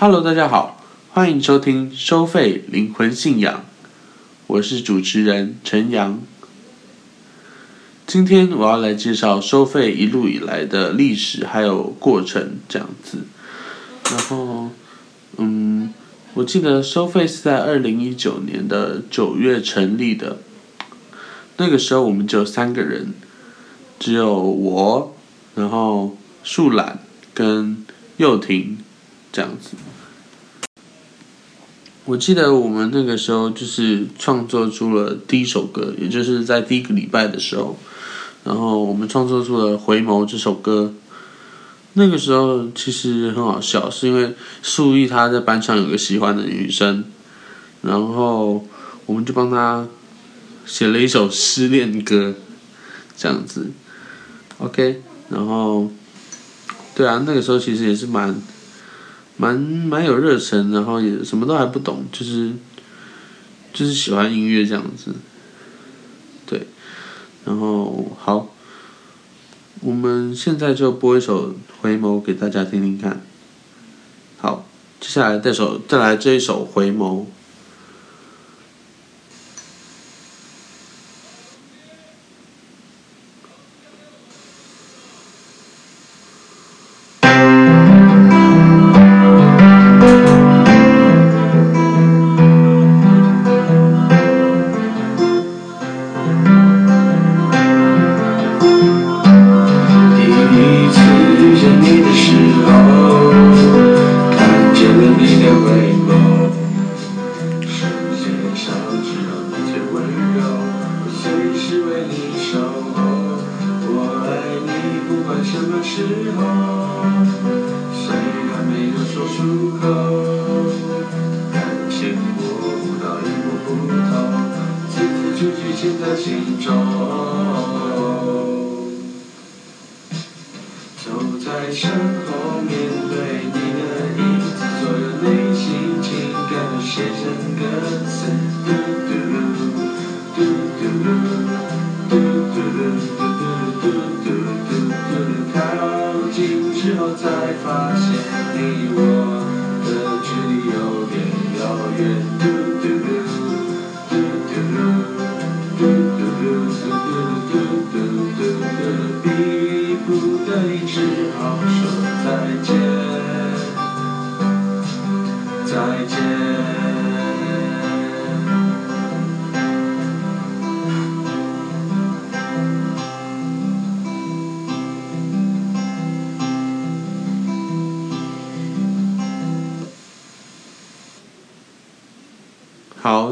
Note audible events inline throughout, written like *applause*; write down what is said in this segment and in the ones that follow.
Hello，大家好，欢迎收听收费灵魂信仰，我是主持人陈阳。今天我要来介绍收费一路以来的历史还有过程这样子。然后，嗯，我记得收费是在二零一九年的九月成立的，那个时候我们只有三个人，只有我，然后树懒跟佑婷这样子。我记得我们那个时候就是创作出了第一首歌，也就是在第一个礼拜的时候，然后我们创作出了《回眸》这首歌。那个时候其实很好笑，是因为树毅他在班上有个喜欢的女生，然后我们就帮他写了一首失恋歌，这样子。OK，然后对啊，那个时候其实也是蛮。蛮蛮有热忱，然后也什么都还不懂，就是就是喜欢音乐这样子，对，然后好，我们现在就播一首《回眸》给大家听听看。好，接下来这首再来这一首《回眸》。好，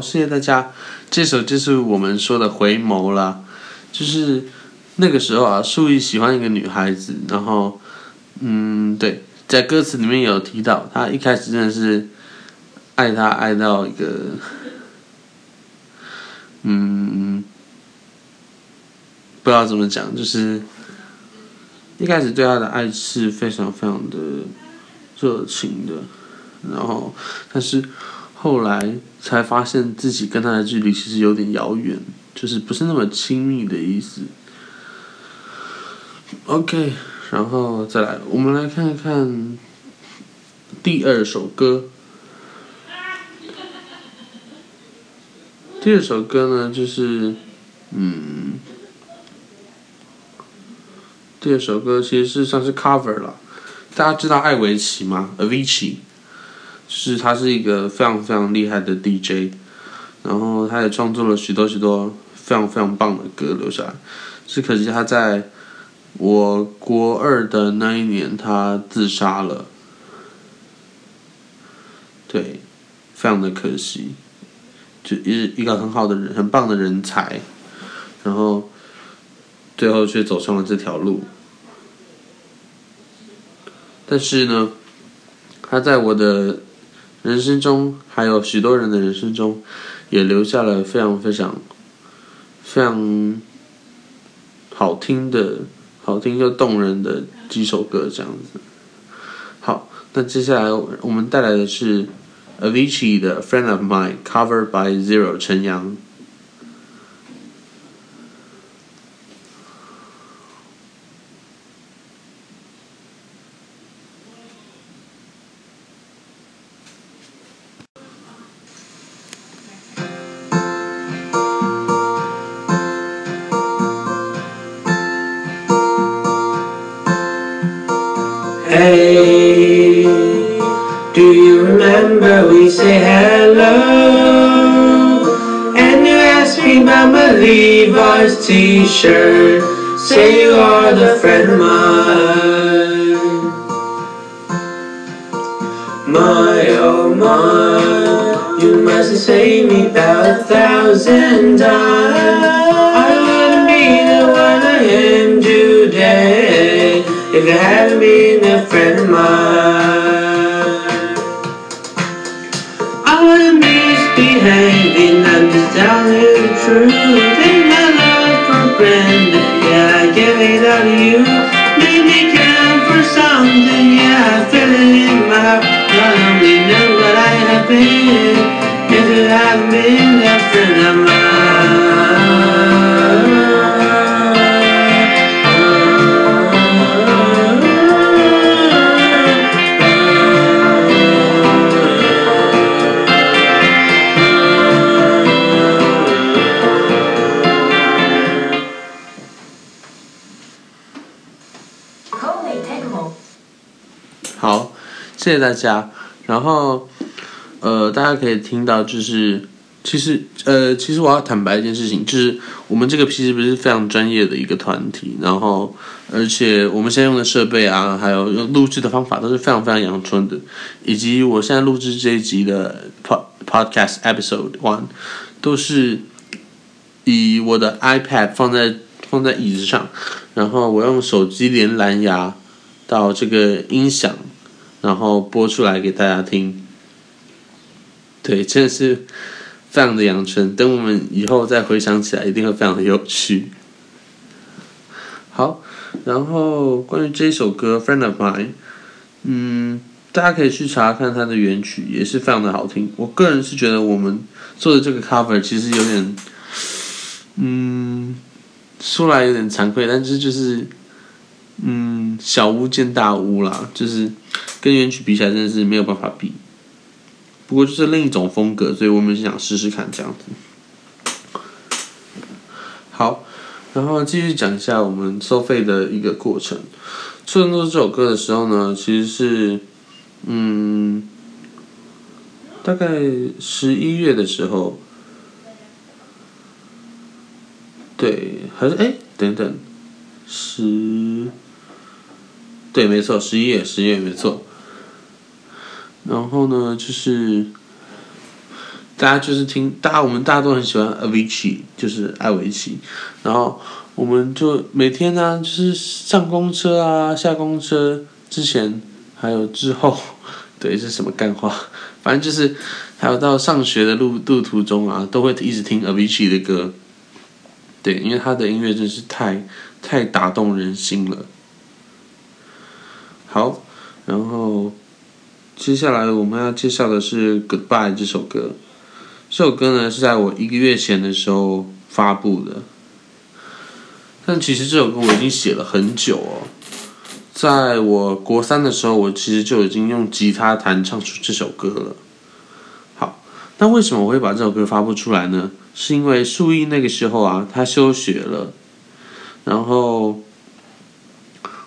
谢谢大家。这首就是我们说的回眸啦，就是那个时候啊，树毅喜欢一个女孩子，然后，嗯，对，在歌词里面有提到，他一开始真的是爱她爱到一个，嗯，不知道怎么讲，就是一开始对她的爱是非常非常的热情的，然后，但是。后来才发现自己跟他的距离其实有点遥远，就是不是那么亲密的意思。OK，然后再来，我们来看看第二首歌。第二首歌呢，就是嗯，第二首歌其实是算是 cover 了。大家知道艾维奇吗？Avicii。是，他是一个非常非常厉害的 DJ，然后他也创作了许多许多非常非常棒的歌留下来。只可惜他在我国二的那一年，他自杀了。对，非常的可惜，就一一个很好的人，很棒的人才，然后最后却走上了这条路。但是呢，他在我的。人生中还有许多人的人生中，也留下了非常非常非常好听的、好听又动人的几首歌，这样子。好，那接下来我们带来的是 Avicii 的《Friend of Mine》，Covered by Zero 陈阳。Say you are the friend of mine. My oh my, you must saved me about a thousand times. I wouldn't be the one I am today if you hadn't been a friend of mine. I wouldn't be misbehaving, I'm just telling you the truth. Brenda, yeah, I gave it all to you. Made me count for something, yeah, I feel it in my heart. I only know what I have been if you hadn't been a friend of 谢谢大家。然后，呃，大家可以听到，就是其实，呃，其实我要坦白一件事情，就是我们这个其实不是非常专业的一个团体，然后，而且我们现在用的设备啊，还有录制的方法都是非常非常阳春的，以及我现在录制这一集的 pod podcast episode one 都是以我的 iPad 放在放在椅子上，然后我用手机连蓝牙到这个音响，然后播出来给大家听。对，真的是非常的养成。等我们以后再回想起来，一定会非常的有趣。好，然后关于这首歌《Friend of Mine》，嗯，大家可以去查看它的原曲，也是非常的好听。我个人是觉得我们做的这个 cover 其实有点，嗯，说来有点惭愧，但是就是，嗯，小巫见大巫啦，就是跟原曲比起来，真的是没有办法比。不过就是另一种风格，所以我们是想试试看这样子。好，然后继续讲一下我们收费的一个过程。创作这首歌的时候呢，其实是，嗯，大概十一月的时候，对，还是哎，等等，十，对，没错，十一月，十一月没错。然后呢，就是大家就是听，大家我们大家都很喜欢 Avicii，就是艾维奇。然后我们就每天呢，就是上公车啊，下公车之前，还有之后，对，是什么干话？反正就是还有到上学的路路途中啊，都会一直听 Avicii 的歌。对，因为他的音乐真是太太打动人心了。好，然后。接下来我们要介绍的是《Goodbye》这首歌。这首歌呢是在我一个月前的时候发布的，但其实这首歌我已经写了很久哦。在我国三的时候，我其实就已经用吉他弹唱出这首歌了。好，那为什么我会把这首歌发布出来呢？是因为树毅那个时候啊，他休学了，然后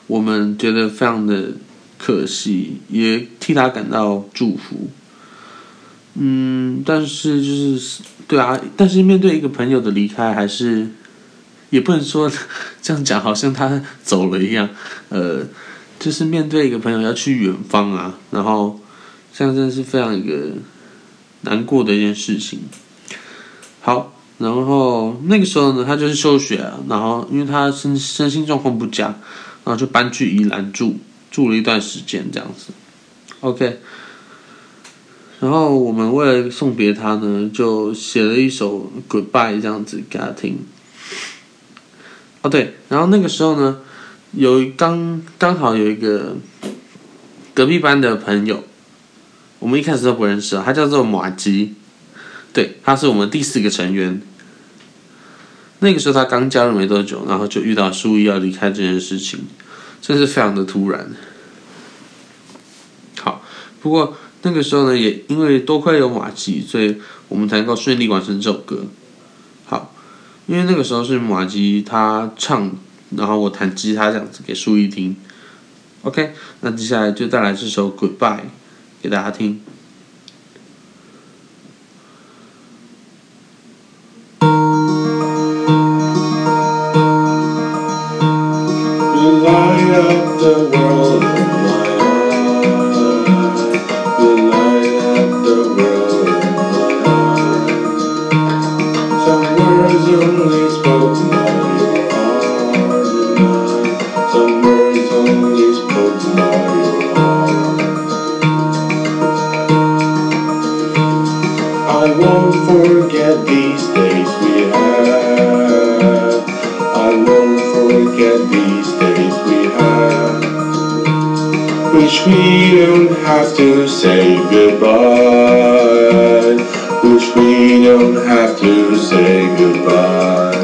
我们觉得非常的。可惜，也替他感到祝福。嗯，但是就是对啊，但是面对一个朋友的离开，还是也不能说这样讲，好像他走了一样。呃，就是面对一个朋友要去远方啊，然后这样真的是非常一个难过的一件事情。好，然后那个时候呢，他就是休学啊，然后因为他身身心状况不佳，然后就搬去宜兰住。住了一段时间这样子，OK。然后我们为了送别他呢，就写了一首 Goodbye 这样子给他听。哦对，然后那个时候呢，有刚刚好有一个隔壁班的朋友，我们一开始都不认识啊，他叫做马吉，对，他是我们第四个成员。那个时候他刚加入没多久，然后就遇到苏毅要离开这件事情。真是非常的突然。好，不过那个时候呢，也因为多亏有马吉，所以我们才能够顺利完成这首歌。好，因为那个时候是马吉他唱，然后我弹吉他这样子给舒一听。OK，那接下来就带来这首 Goodbye 给大家听。Goodbye.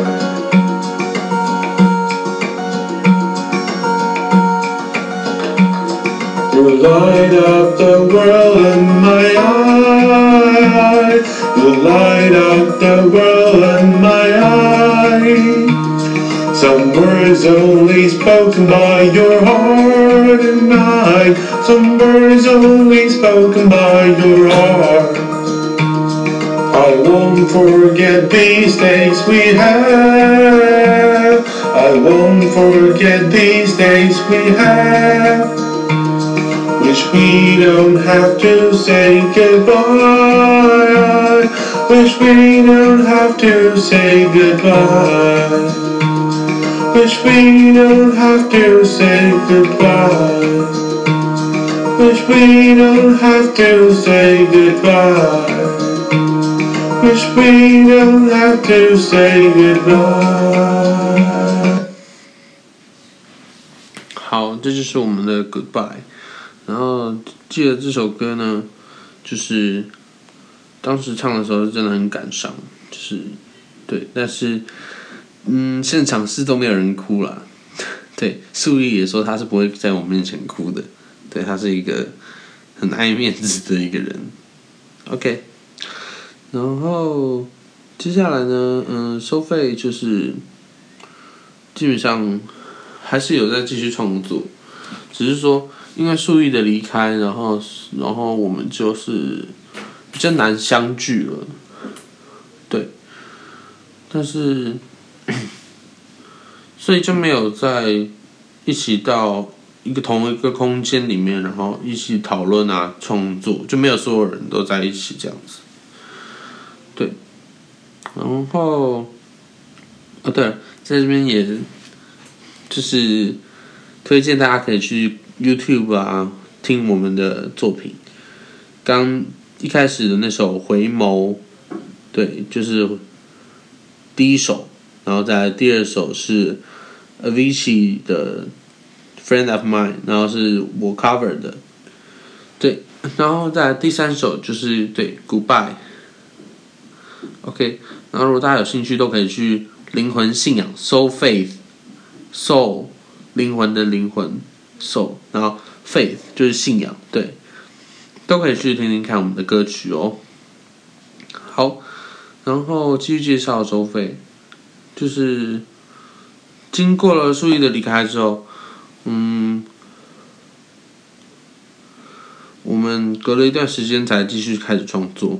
You light up the world in my eyes. You light up the world in my eyes. Some words only spoken by your heart and mind. Some words only spoken by your heart. Won't forget these days we had. I won't forget these days we had. Wish we don't have to say goodbye. Wish we don't have to say goodbye. Wish we don't have to say goodbye. Wish we don't have to say goodbye. Wish we don't have to say goodbye. 好，这就是我们的 Goodbye。然后记得这首歌呢，就是当时唱的时候真的很感伤，就是对，但是嗯，现场是都没有人哭啦。*laughs* 对，素丽也说他是不会在我面前哭的，对他是一个很爱面子的一个人。OK，然后接下来呢，嗯，收费就是基本上还是有在继续创作，只是说因为树毅的离开，然后然后我们就是比较难相聚了，对，但是 *clears throat* 所以就没有在一起到一个同一个空间里面，然后一起讨论啊创作，就没有所有人都在一起这样子，然后哦对了，在这边也就是推荐大家可以去 YouTube 啊听我们的作品。刚一开始的那首《回眸》，对，就是第一首，然后再来第二首是 Avicii 的《Friend of Mine》，然后是我 cover 的，对，然后再来第三首就是对 Goodbye。OK，然后如果大家有兴趣，都可以去灵魂信仰 Soul Faith。soul 灵魂的灵魂 soul，然后 faith 就是信仰，对，都可以去听听看我们的歌曲哦。好，然后继续介绍收费，就是经过了树毅的离开之后，嗯，我们隔了一段时间才继续开始创作，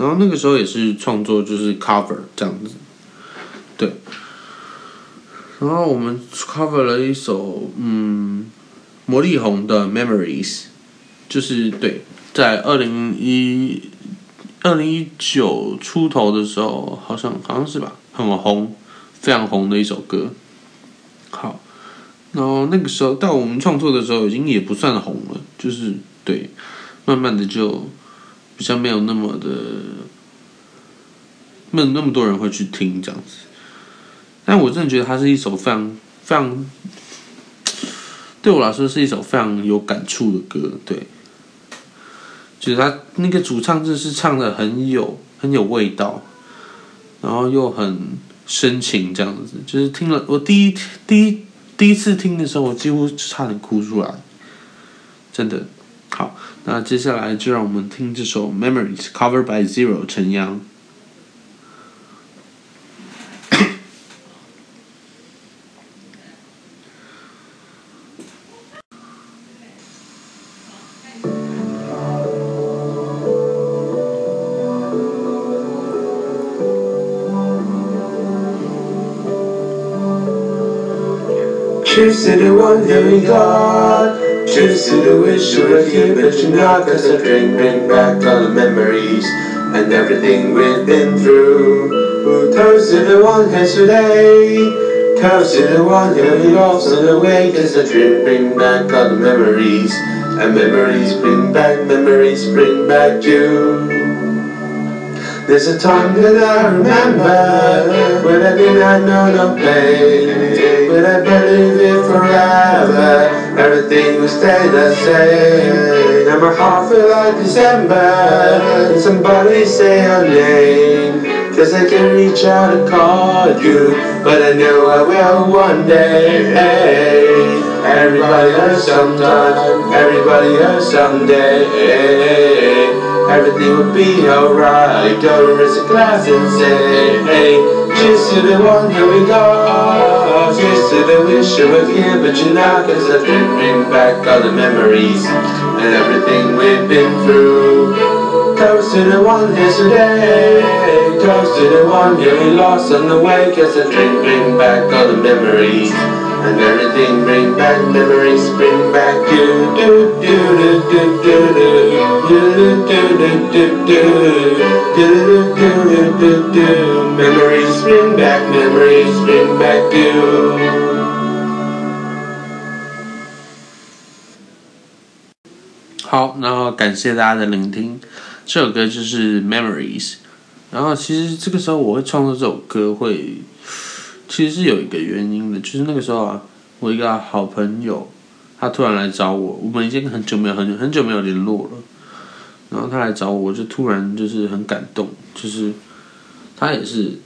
然后那个时候也是创作就是 cover 这样子，对。然后我们 cover 了一首嗯，魔力红的 Memories，就是对，在二零一二零一九出头的时候，好像好像是吧，很红，非常红的一首歌。好，然后那个时候到我们创作的时候，已经也不算红了，就是对，慢慢的就比较没有那么的，没有那么多人会去听这样子。但我真的觉得它是一首非常非常，对我来说是一首非常有感触的歌。对，就是他那个主唱真是唱的很有很有味道，然后又很深情这样子。就是听了我第一第一第一次听的时候，我几乎差点哭出来，真的。好，那接下来就让我们听这首《Memories》Cover by Zero said the one that we Cheers to the wish you were here, but you're. Cause the drink bring back all the memories and everything we've been through. Toast to the one today. Toast to the one that we lost on the way. Cause the drink bring back all the memories. And memories bring back, memories bring back you. There's a time that I remember when I did not know no pain, but I forever. Everything will stay the same. And heart feel like December. Somebody say your name. Cause I can reach out and call you, but I know I will one day. Everybody hurts sometime, everybody hurts someday. Everything will be alright. Go raise a glass and say, hey, cheers to the one that we got. Cheers to the wish you were here, but you're not. Cause I did bring back all the memories and everything we've been through. Toast to the one today. Toast to the one we lost on the way. Cause I did bring back all the memories. And everything bring back memories, bring back you. Do do do do do do do do do do do do do do do Memories bring back memories, bring back you. 好，然后感谢大家的聆听。这首歌就是《Memories》，然后其实这个时候我会创作这首歌会， 其实是有一个原因的，就是那个时候啊，我一个好朋友，他突然来找我，我们已经很久没有很久很久没有联络了，然后他来找我，我就突然就是很感动，就是他也是，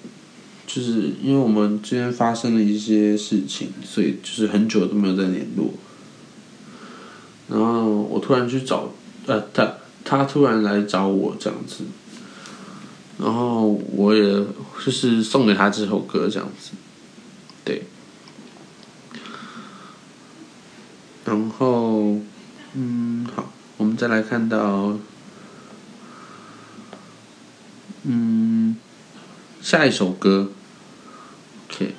就是因为我们之间发生了一些事情，所以就是很久都没有再联络。然后我突然去找，呃，他他突然来找我这样子，然后我也就是送给他这首歌这样子，对，然后嗯，好，我们再来看到，嗯，下一首歌，OK，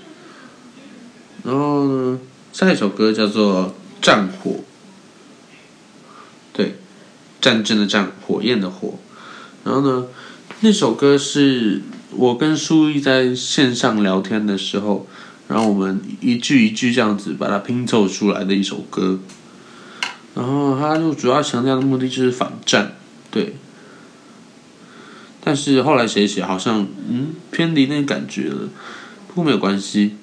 然后呢，下一首歌叫做《战火》。对，战争的战，火焰的火。然后呢，那首歌是我跟舒毅在线上聊天的时候，然后我们一句一句这样子把它拼凑出来的一首歌。然后它就主要强调的目的就是反战，对。但是后来写写，好像嗯偏离那个感觉了，不过没有关系，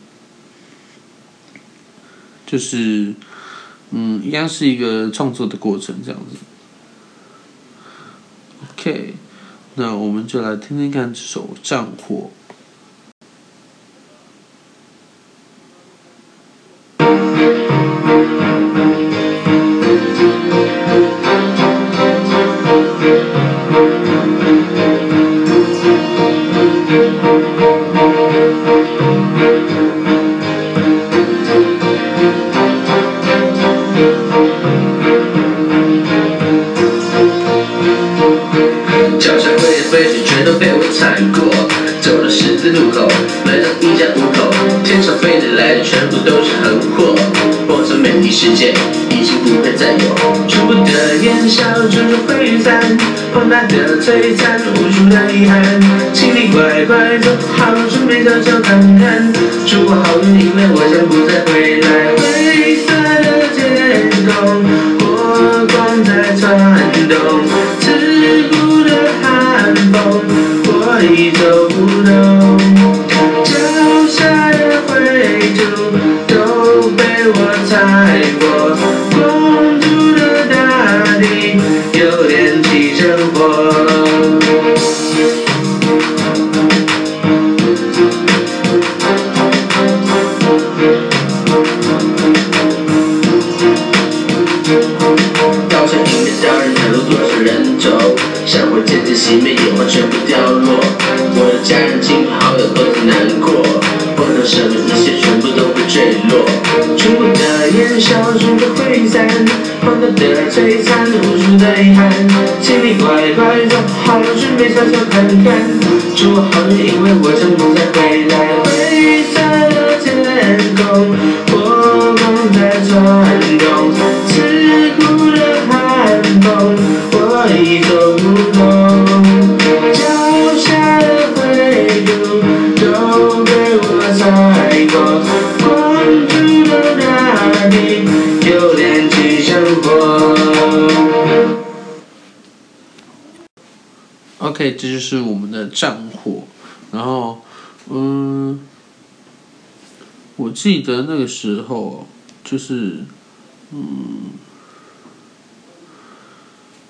就是。嗯，应该是一个创作的过程这样子。OK，那我们就来听听看这首《战火》。脚下灰的灰尘全都被我踩过，走到十字路口，买到一家五口，天上飞的来的全部都是横祸。我从美丽世界已经不会再有，触不得烟消处处挥散，庞大的璀璨，无数的遗憾，请你乖乖走好，准备悄悄看看，祝我好运，因为我将不再回来。灰色的天空，know 璀璨，无数的遗憾，请你乖乖走好，准备悄悄看看，祝我好运，因为我将不再回来。灰色的天空，火光转动，刺骨的寒风，我已走不动。脚下的灰土都被我踩过，这就是我们的战火。然后，嗯，我记得那个时候就是，嗯，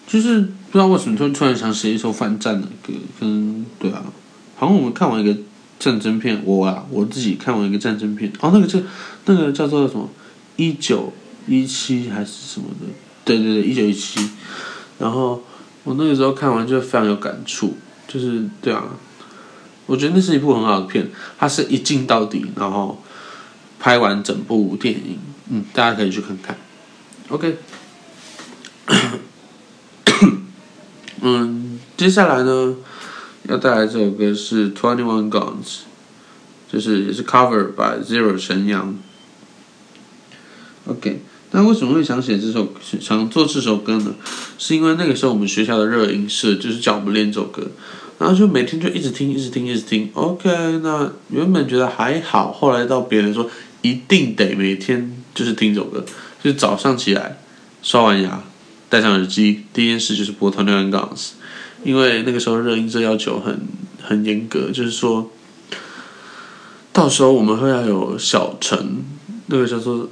就是不知道为什么突然突然想写一首反战的歌，跟对啊，好像我们看完一个战争片，我啊我自己看完一个战争片，哦，那个叫那个叫做什么一九一七还是什么的，对对对，一九一七，然后。我那个时候看完就非常有感触，就是对啊，我觉得那是一部很好的片，它是一镜到底，然后拍完整部电影，嗯，大家可以去看看。OK，*coughs* 嗯，接下来呢要带来这首歌是 Twenty One Guns，就是也是 cover by Zero 神阳。OK。那为什么会想写这首想做这首歌呢？是因为那个时候我们学校的热音社就是叫我们练这首歌，然后就每天就一直听，一直听，一直听。OK，那原本觉得还好，后来到别人说一定得每天就是听这首歌，就是早上起来刷完牙，戴上耳机，第一件事就是播《Twenty One Guns》，因为那个时候热音社要求很很严格，就是说到时候我们会要有小城，那个叫做。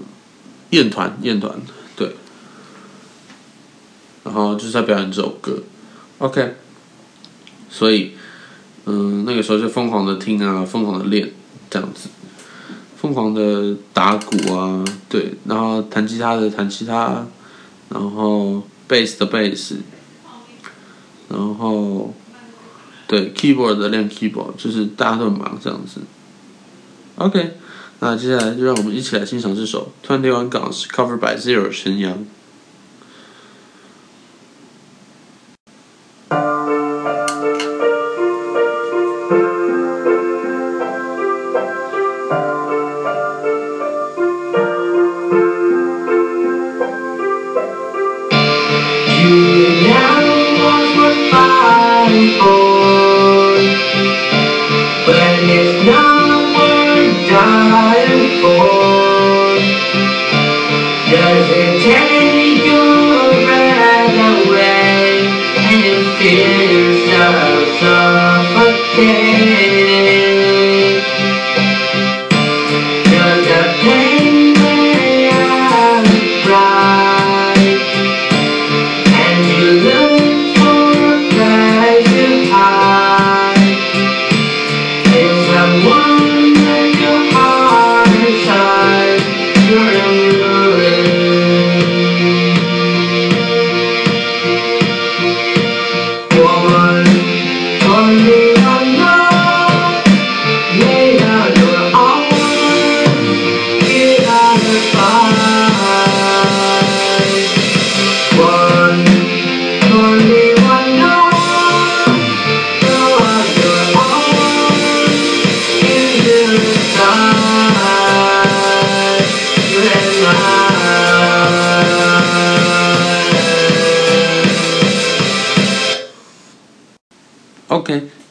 燕团，燕团，对，然后就是在表演这首歌，OK，所以，嗯，那个时候就疯狂的听啊，疯狂的练，这样子，疯狂的打鼓啊，对，然后弹吉他的弹吉他，然后贝斯的贝斯，然后，对，keyboard 的练 keyboard，就是大家都很忙这样子，OK。那接下来就让我们一起来欣赏这首《Twenty One Guns》，cover by Zero 陈阳。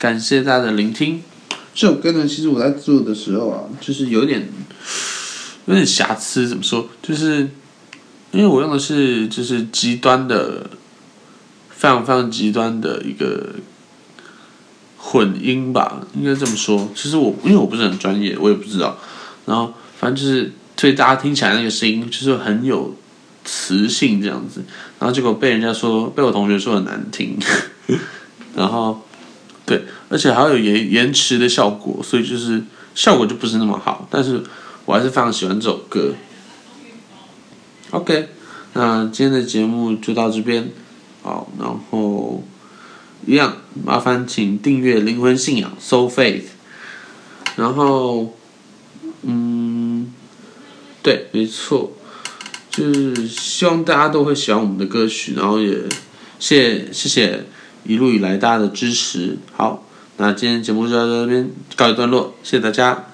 感谢大家的聆听。这首歌呢，其实我在做的时候啊，就是有点有点瑕疵，怎么说？就是因为我用的是就是极端的，非常非常极端的一个混音吧，应该这么说。其实我因为我不是很专业，我也不知道。然后反正就是，所以大家听起来那个声音就是很有磁性这样子。然后结果被人家说，被我同学说很难听，*laughs* 然后。对，而且还有延延迟的效果，所以就是效果就不是那么好。但是我还是非常喜欢这首歌。OK，那今天的节目就到这边，好，然后一样麻烦请订阅灵魂信仰 （So Faith，然后嗯，对，没错，就是希望大家都会喜欢我们的歌曲，然后也谢谢谢。一路以来大家的支持，好，那今天节目就到这边告一段落，谢谢大家。